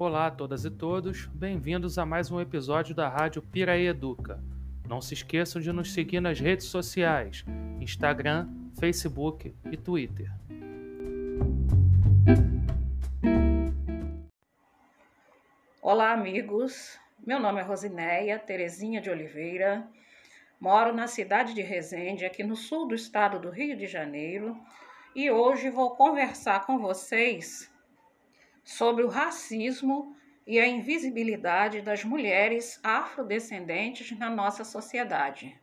Olá a todas e todos, bem-vindos a mais um episódio da Rádio Piraí Educa. Não se esqueçam de nos seguir nas redes sociais: Instagram, Facebook e Twitter. Olá, amigos. Meu nome é Rosinéia Terezinha de Oliveira. Moro na cidade de Resende, aqui no sul do estado do Rio de Janeiro, e hoje vou conversar com vocês sobre o racismo e a invisibilidade das mulheres afrodescendentes na nossa sociedade.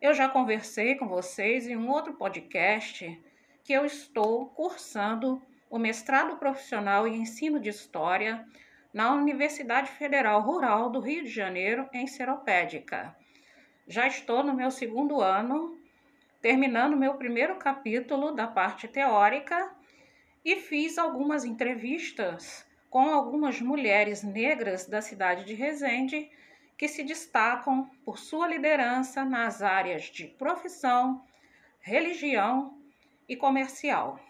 Eu já conversei com vocês em um outro podcast que eu estou cursando o mestrado profissional em ensino de história na Universidade Federal Rural do Rio de Janeiro, em Seropédica. Já estou no meu segundo ano, terminando meu primeiro capítulo da parte teórica e fiz algumas entrevistas com algumas mulheres negras da cidade de Resende que se destacam por sua liderança nas áreas de profissão, religião e comercial.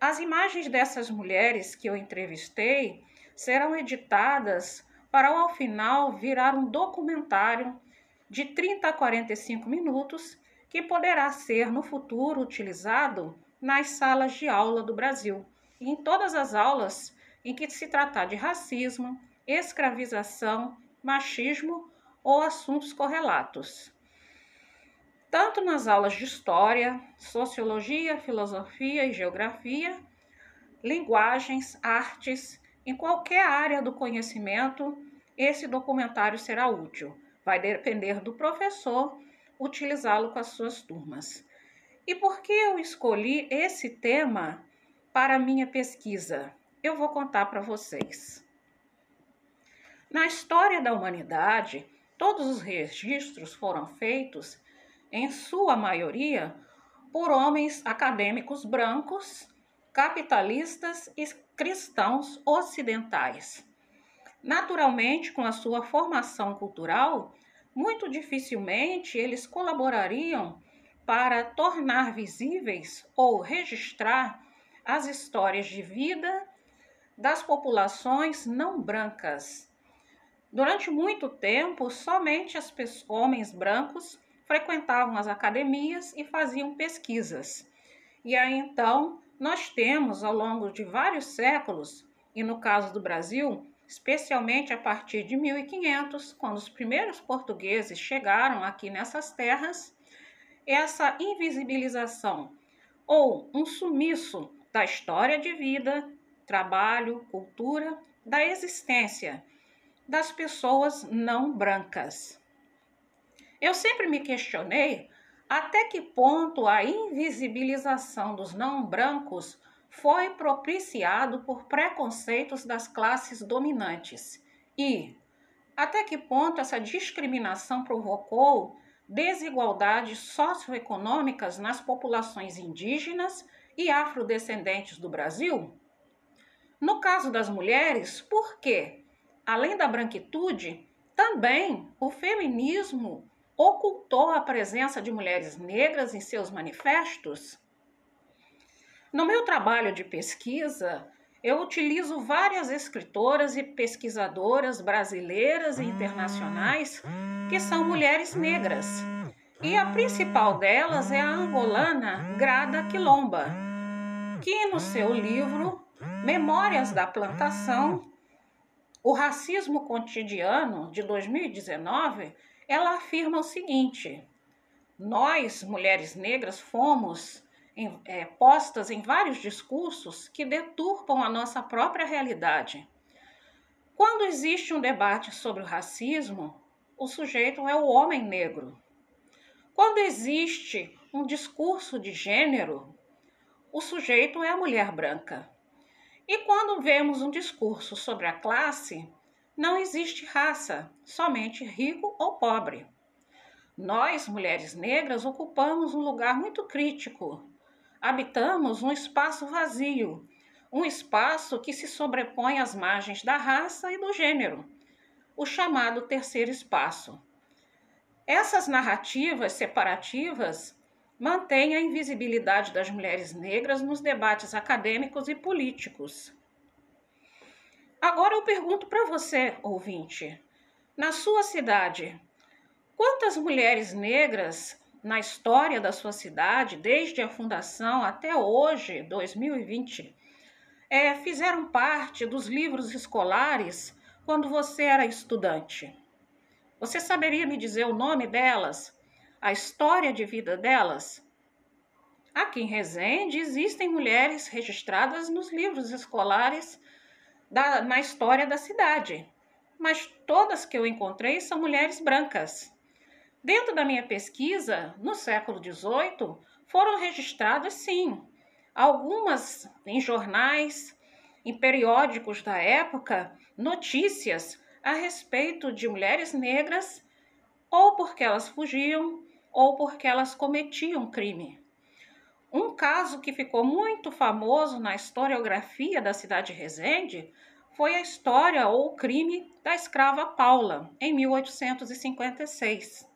As imagens dessas mulheres que eu entrevistei serão editadas para ao final virar um documentário de 30 a 45 minutos que poderá ser no futuro utilizado nas salas de aula do Brasil e em todas as aulas em que se tratar de racismo, escravização, machismo ou assuntos correlatos. Tanto nas aulas de história, sociologia, filosofia e geografia, linguagens, artes em qualquer área do conhecimento, esse documentário será útil. Vai depender do professor utilizá-lo com as suas turmas. E por que eu escolhi esse tema para minha pesquisa? Eu vou contar para vocês. Na história da humanidade, todos os registros foram feitos, em sua maioria, por homens acadêmicos brancos, capitalistas e cristãos ocidentais. Naturalmente, com a sua formação cultural, muito dificilmente eles colaborariam para tornar visíveis ou registrar as histórias de vida das populações não brancas. Durante muito tempo, somente os homens brancos frequentavam as academias e faziam pesquisas. E aí então nós temos, ao longo de vários séculos, e no caso do Brasil, especialmente a partir de 1500, quando os primeiros portugueses chegaram aqui nessas terras, essa invisibilização ou um sumiço da história de vida, trabalho, cultura, da existência das pessoas não brancas. Eu sempre me questionei até que ponto a invisibilização dos não brancos foi propiciado por preconceitos das classes dominantes e até que ponto essa discriminação provocou desigualdades socioeconômicas nas populações indígenas e afrodescendentes do Brasil? No caso das mulheres, por quê? Além da branquitude, também o feminismo ocultou a presença de mulheres negras em seus manifestos? No meu trabalho de pesquisa, eu utilizo várias escritoras e pesquisadoras brasileiras e internacionais que são mulheres negras. E a principal delas é a angolana Grada Quilomba, que no seu livro Memórias da Plantação, o racismo cotidiano de 2019, ela afirma o seguinte: nós, mulheres negras, fomos em, é, postas em vários discursos que deturpam a nossa própria realidade. Quando existe um debate sobre o racismo, o sujeito é o homem negro. Quando existe um discurso de gênero, o sujeito é a mulher branca. E quando vemos um discurso sobre a classe, não existe raça, somente rico ou pobre. Nós, mulheres negras, ocupamos um lugar muito crítico. Habitamos um espaço vazio, um espaço que se sobrepõe às margens da raça e do gênero, o chamado terceiro espaço. Essas narrativas separativas mantêm a invisibilidade das mulheres negras nos debates acadêmicos e políticos. Agora eu pergunto para você, ouvinte, na sua cidade, quantas mulheres negras na história da sua cidade, desde a fundação até hoje, 2020, é, fizeram parte dos livros escolares quando você era estudante? Você saberia me dizer o nome delas? A história de vida delas? Aqui em Resende existem mulheres registradas nos livros escolares da, na história da cidade, mas todas que eu encontrei são mulheres brancas. Dentro da minha pesquisa, no século XVIII, foram registradas, sim, algumas em jornais, em periódicos da época, notícias a respeito de mulheres negras, ou porque elas fugiam, ou porque elas cometiam crime. Um caso que ficou muito famoso na historiografia da cidade de Resende foi a história ou o crime da escrava Paula, em 1856.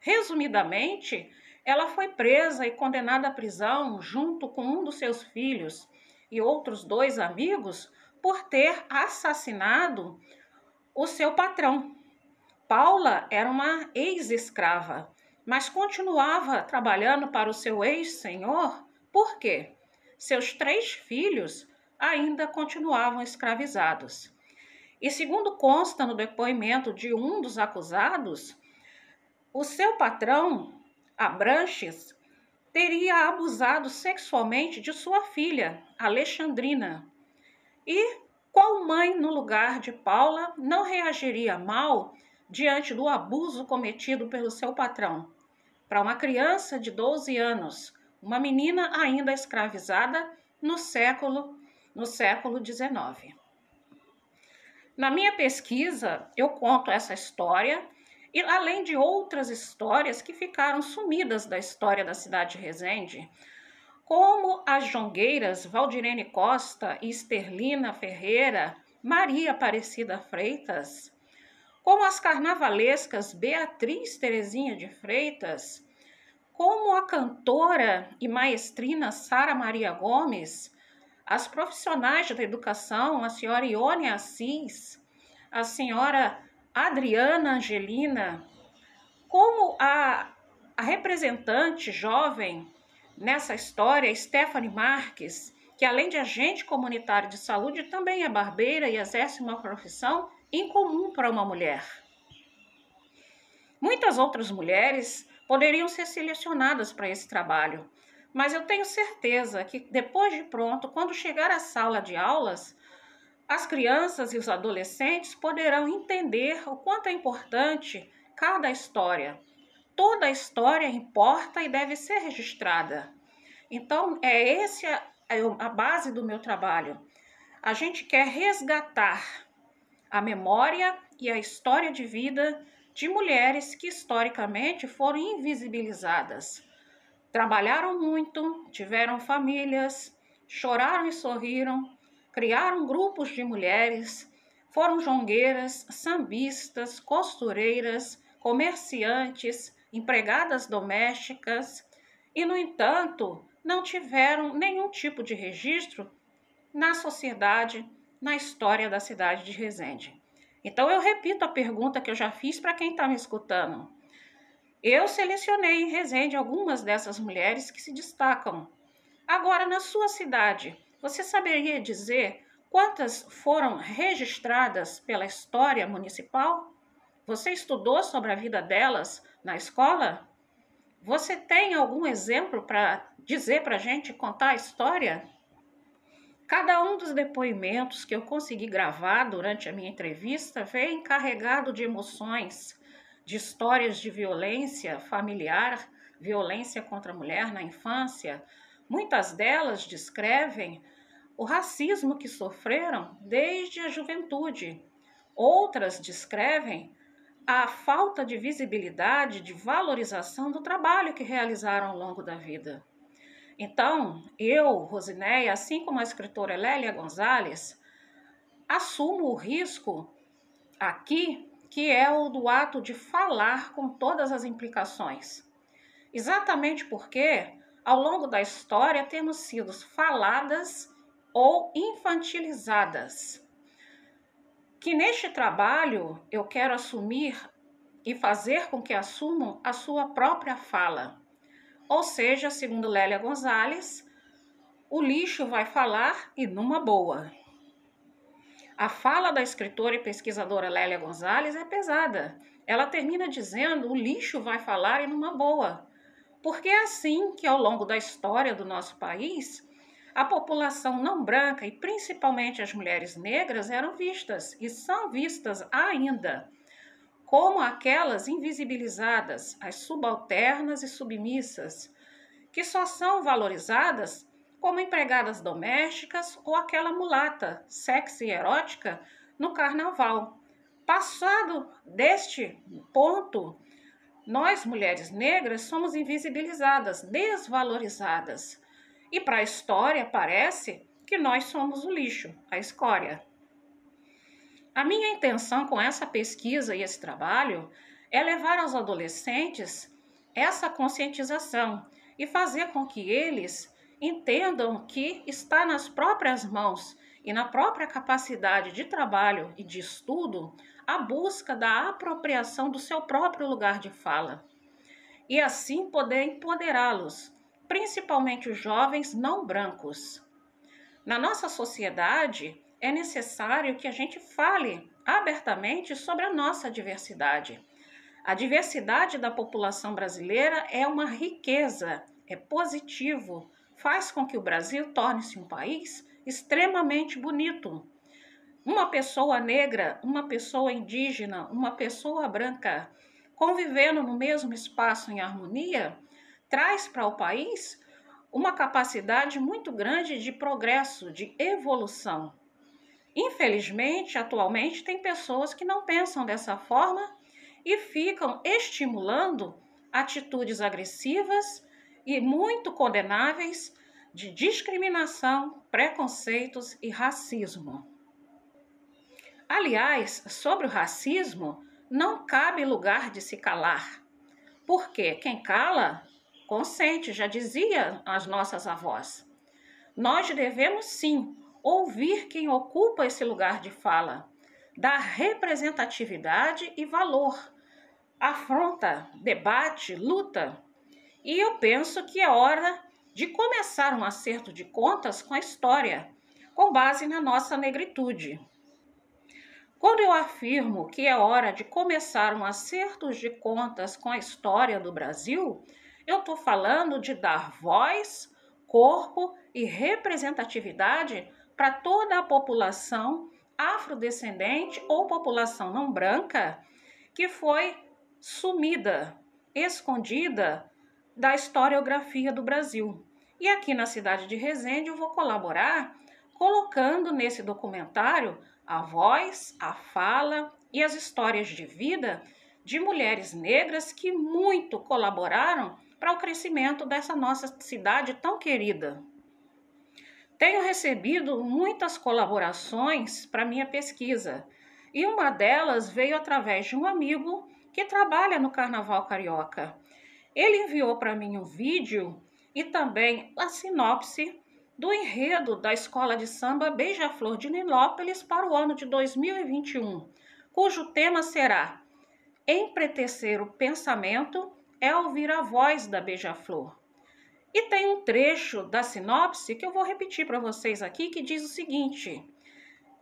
Resumidamente, ela foi presa e condenada à prisão junto com um dos seus filhos e outros dois amigos por ter assassinado o seu patrão. Paula era uma ex-escrava, mas continuava trabalhando para o seu ex-senhor, por quê? Seus três filhos ainda continuavam escravizados. E segundo consta no depoimento de um dos acusados, o seu patrão, Abranches, teria abusado sexualmente de sua filha, Alexandrina. E qual mãe, no lugar de Paula, não reagiria mal diante do abuso cometido pelo seu patrão? Para uma criança de 12 anos, uma menina ainda escravizada no século no século XIX. Na minha pesquisa, eu conto essa história e além de outras histórias que ficaram sumidas da história da cidade de Resende, como as jongueiras Valdirene Costa e Esterlina Ferreira, Maria Aparecida Freitas, como as carnavalescas Beatriz Terezinha de Freitas, como a cantora e maestrina Sara Maria Gomes, as profissionais da educação, a senhora Ione Assis, a senhora Adriana Angelina, como a, a representante jovem nessa história, Stephanie Marques, que além de agente comunitário de saúde, também é barbeira e exerce uma profissão incomum para uma mulher. Muitas outras mulheres poderiam ser selecionadas para esse trabalho, mas eu tenho certeza que depois de pronto, quando chegar à sala de aulas, as crianças e os adolescentes poderão entender o quanto é importante cada história. Toda história importa e deve ser registrada. Então, é esse é a base do meu trabalho. A gente quer resgatar a memória e a história de vida de mulheres que historicamente foram invisibilizadas. Trabalharam muito, tiveram famílias, choraram e sorriram, criaram grupos de mulheres, foram jongueiras, sambistas, costureiras, comerciantes, empregadas domésticas e, no entanto, não tiveram nenhum tipo de registro na sociedade, na história da cidade de Resende. Então, eu repito a pergunta que eu já fiz para quem está me escutando. Eu selecionei em Resende algumas dessas mulheres que se destacam. Agora, na sua cidade, você saberia dizer quantas foram registradas pela história municipal? Você estudou sobre a vida delas na escola? Você tem algum exemplo para dizer para a gente contar a história? Cada um dos depoimentos que eu consegui gravar durante a minha entrevista veio encarregado de emoções, de histórias de violência familiar, violência contra a mulher na infância, Muitas delas descrevem o racismo que sofreram desde a juventude. Outras descrevem a falta de visibilidade, de valorização do trabalho que realizaram ao longo da vida. Então, eu, Rosinéia, assim como a escritora Lélia Gonzalez, assumo o risco aqui, que é o do ato de falar com todas as implicações. Exatamente porque ao longo da história temos sido faladas ou infantilizadas. que neste trabalho eu quero assumir e fazer com que assumam a sua própria fala. Ou seja, segundo Lélia Gonzalez, o lixo vai falar e numa boa. A fala da escritora e pesquisadora Lélia Gonzalez é pesada. Ela termina dizendo: o lixo vai falar e numa boa. Porque é assim que, ao longo da história do nosso país, a população não branca e principalmente as mulheres negras eram vistas e são vistas ainda como aquelas invisibilizadas, as subalternas e submissas, que só são valorizadas como empregadas domésticas ou aquela mulata sexy e erótica no carnaval. Passado deste ponto, nós, mulheres negras, somos invisibilizadas, desvalorizadas. E para a história parece que nós somos o lixo, a escória. A minha intenção com essa pesquisa e esse trabalho é levar aos adolescentes essa conscientização e fazer com que eles entendam que está nas próprias mãos e na própria capacidade de trabalho e de estudo a busca da apropriação do seu próprio lugar de fala e assim poder empoderá-los, principalmente os jovens não brancos. Na nossa sociedade, é necessário que a gente fale abertamente sobre a nossa diversidade. A diversidade da população brasileira é uma riqueza, é positivo, faz com que o Brasil torne-se um país extremamente bonito. Uma pessoa negra, uma pessoa indígena, uma pessoa branca convivendo no mesmo espaço em harmonia traz para o país uma capacidade muito grande de progresso, de evolução. Infelizmente, atualmente, tem pessoas que não pensam dessa forma e ficam estimulando atitudes agressivas e muito condenáveis de discriminação, preconceitos e racismo. Aliás, sobre o racismo, não cabe lugar de se calar, porque quem cala consente, já dizia as nossas avós. Nós devemos sim ouvir quem ocupa esse lugar de fala, dar representatividade e valor, afronta, debate, luta e eu penso que é hora de começar um acerto de contas com a história, com base na nossa negritude. Quando eu afirmo que é hora de começar um acerto de contas com a história do Brasil, eu estou falando de dar voz, corpo e representatividade para toda a população afrodescendente ou população não branca que foi sumida, escondida da historiografia do Brasil. E aqui na cidade de Resende eu vou colaborar colocando nesse documentário a voz, a fala e as histórias de vida de mulheres negras que muito colaboraram para o crescimento dessa nossa cidade tão querida. Tenho recebido muitas colaborações para minha pesquisa e uma delas veio através de um amigo que trabalha no Carnaval Carioca ele enviou para mim um vídeo e também a sinopse do enredo da Escola de Samba Beija-Flor de Nilópolis para o ano de 2021, cujo tema será Empretecer o pensamento é ouvir a voz da Beija-Flor. E tem um trecho da sinopse que eu vou repetir para vocês aqui que diz o seguinte: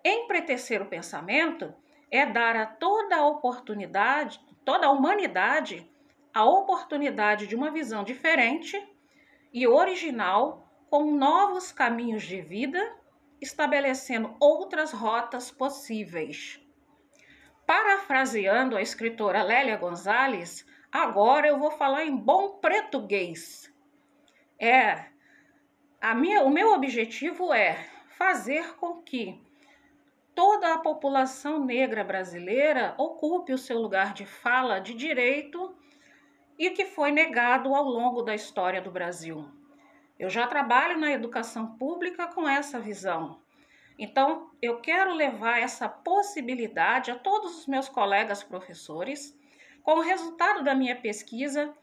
Empretecer o pensamento é dar a toda a oportunidade, toda a humanidade a oportunidade de uma visão diferente e original, com novos caminhos de vida, estabelecendo outras rotas possíveis. Parafraseando a escritora Lélia Gonzalez, agora eu vou falar em bom português. É, a minha, o meu objetivo é fazer com que toda a população negra brasileira ocupe o seu lugar de fala de direito e que foi negado ao longo da história do Brasil. Eu já trabalho na educação pública com essa visão. Então, eu quero levar essa possibilidade a todos os meus colegas professores, com o resultado da minha pesquisa,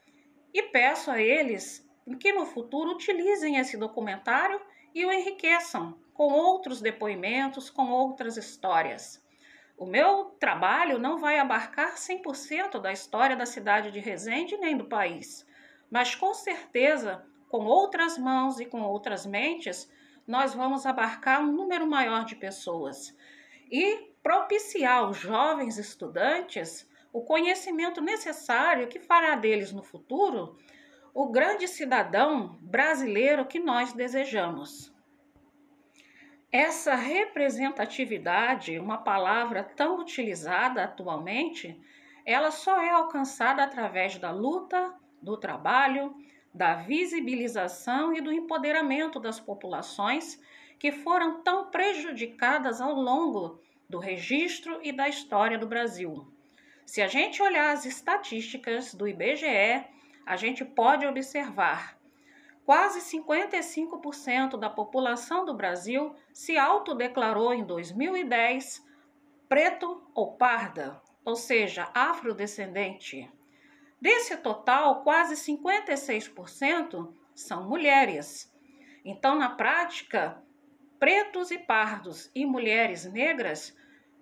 e peço a eles que no futuro utilizem esse documentário e o enriqueçam com outros depoimentos, com outras histórias. O meu trabalho não vai abarcar 100% da história da cidade de Resende nem do país, mas com certeza, com outras mãos e com outras mentes, nós vamos abarcar um número maior de pessoas e propiciar aos jovens estudantes o conhecimento necessário que fará deles no futuro o grande cidadão brasileiro que nós desejamos. Essa representatividade, uma palavra tão utilizada atualmente, ela só é alcançada através da luta, do trabalho, da visibilização e do empoderamento das populações que foram tão prejudicadas ao longo do registro e da história do Brasil. Se a gente olhar as estatísticas do IBGE, a gente pode observar quase 55% da população do Brasil se autodeclarou em 2010 preto ou parda, ou seja, afrodescendente. Desse total, quase 56% são mulheres. Então, na prática, pretos e pardos e mulheres negras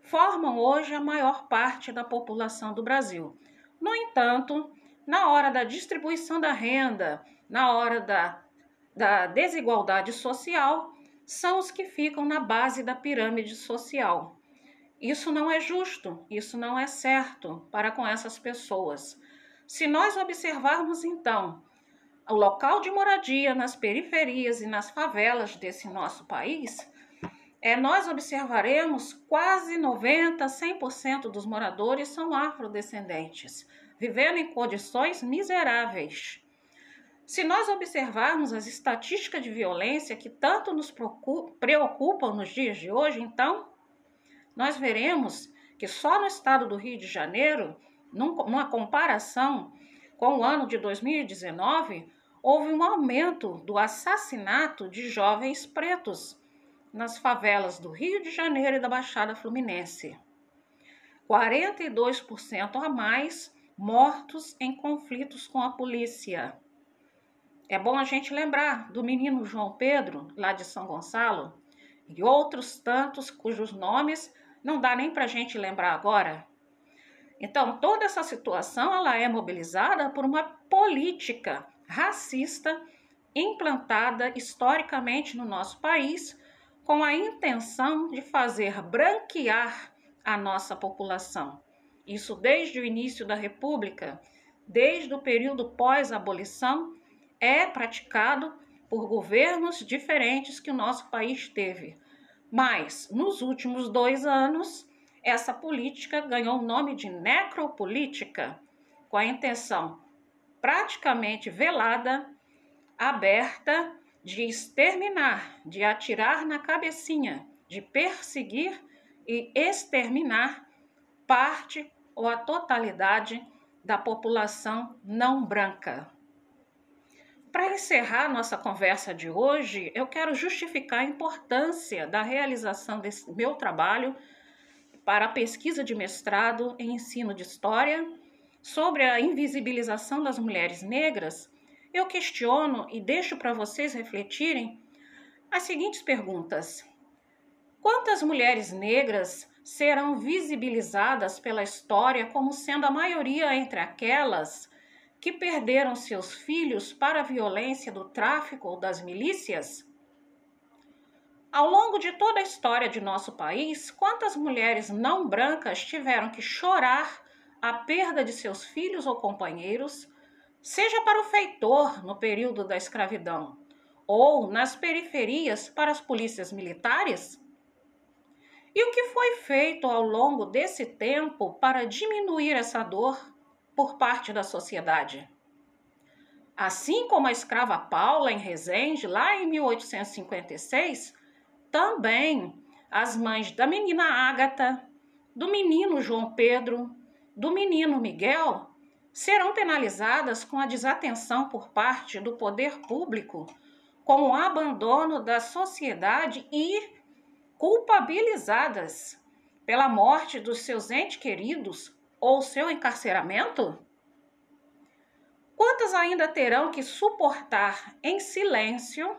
formam hoje a maior parte da população do Brasil. No entanto, na hora da distribuição da renda, na hora da, da desigualdade social, são os que ficam na base da pirâmide social. Isso não é justo, isso não é certo para com essas pessoas. Se nós observarmos então o local de moradia nas periferias e nas favelas desse nosso país, é, nós observaremos quase 90, 100% dos moradores são afrodescendentes, vivendo em condições miseráveis. Se nós observarmos as estatísticas de violência que tanto nos preocupam nos dias de hoje, então, nós veremos que só no estado do Rio de Janeiro, numa comparação com o ano de 2019, houve um aumento do assassinato de jovens pretos nas favelas do Rio de Janeiro e da Baixada Fluminense. 42% a mais mortos em conflitos com a polícia. É bom a gente lembrar do menino João Pedro, lá de São Gonçalo, e outros tantos cujos nomes não dá nem para a gente lembrar agora. Então, toda essa situação ela é mobilizada por uma política racista implantada historicamente no nosso país com a intenção de fazer branquear a nossa população. Isso desde o início da República, desde o período pós-abolição, é praticado por governos diferentes que o nosso país teve. Mas, nos últimos dois anos, essa política ganhou o nome de necropolítica, com a intenção praticamente velada, aberta de exterminar, de atirar na cabecinha, de perseguir e exterminar parte ou a totalidade da população não branca. Para encerrar nossa conversa de hoje, eu quero justificar a importância da realização desse meu trabalho para a pesquisa de mestrado em ensino de história sobre a invisibilização das mulheres negras eu questiono e deixo para vocês refletirem as seguintes perguntas: Quantas mulheres negras serão visibilizadas pela história como sendo a maioria entre aquelas que perderam seus filhos para a violência do tráfico ou das milícias? Ao longo de toda a história de nosso país, quantas mulheres não brancas tiveram que chorar a perda de seus filhos ou companheiros seja para o feitor no período da escravidão ou nas periferias para as polícias militares? E o que foi feito ao longo desse tempo para diminuir essa dor por parte da sociedade? Assim como a escrava Paula em Resende, lá em 1856, também as mães da menina Ágata, do menino João Pedro, do menino Miguel serão penalizadas com a desatenção por parte do poder público, com o abandono da sociedade e culpabilizadas pela morte dos seus entes queridos ou seu encarceramento? Quantas ainda terão que suportar em silêncio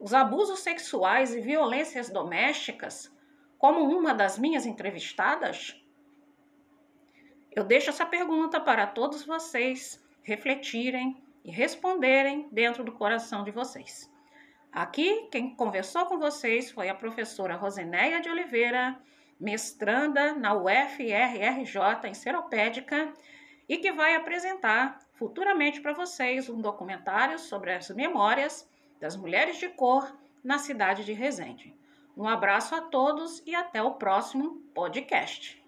os abusos sexuais e violências domésticas como uma das minhas entrevistadas? Eu deixo essa pergunta para todos vocês refletirem e responderem dentro do coração de vocês. Aqui, quem conversou com vocês foi a professora Rosinéia de Oliveira, mestranda na UFRRJ em Seropédica e que vai apresentar futuramente para vocês um documentário sobre as memórias das mulheres de cor na cidade de Resende. Um abraço a todos e até o próximo podcast.